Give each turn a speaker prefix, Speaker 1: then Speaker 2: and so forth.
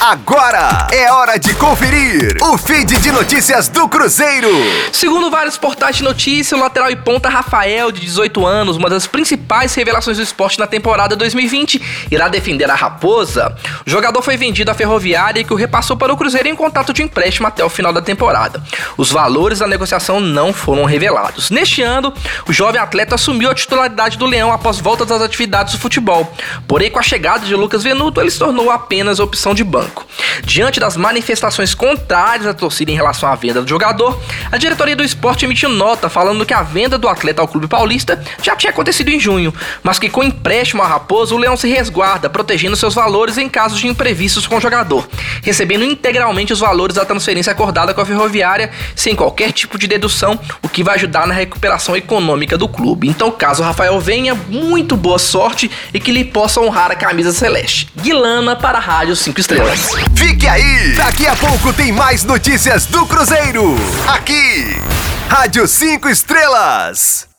Speaker 1: Agora é hora de conferir o feed de notícias do Cruzeiro.
Speaker 2: Segundo vários portais de notícia, o lateral e ponta Rafael, de 18 anos, uma das principais revelações do esporte na temporada 2020, irá defender a Raposa. O jogador foi vendido à Ferroviária que o repassou para o Cruzeiro em contato de empréstimo até o final da temporada. Os valores da negociação não foram revelados. Neste ano, o jovem atleta assumiu a titularidade do Leão após volta das atividades do futebol. Porém, com a chegada de Lucas Venuto, ele se tornou apenas opção de banco. Diante das manifestações contrárias da torcida em relação à venda do jogador, a diretoria do esporte emitiu nota falando que a venda do atleta ao clube paulista já tinha acontecido em junho, mas que com empréstimo à Raposo, o Leão se resguarda, protegendo seus valores em casos de imprevistos com o jogador, recebendo integralmente os valores da transferência acordada com a Ferroviária, sem qualquer tipo de dedução, o que vai ajudar na recuperação econômica do clube. Então, caso o Rafael venha, muito boa sorte e que lhe possa honrar a camisa celeste. Guilana para a Rádio 5 Estrelas.
Speaker 1: Fique aí! Daqui a pouco tem mais notícias do Cruzeiro. Aqui, Rádio 5 Estrelas.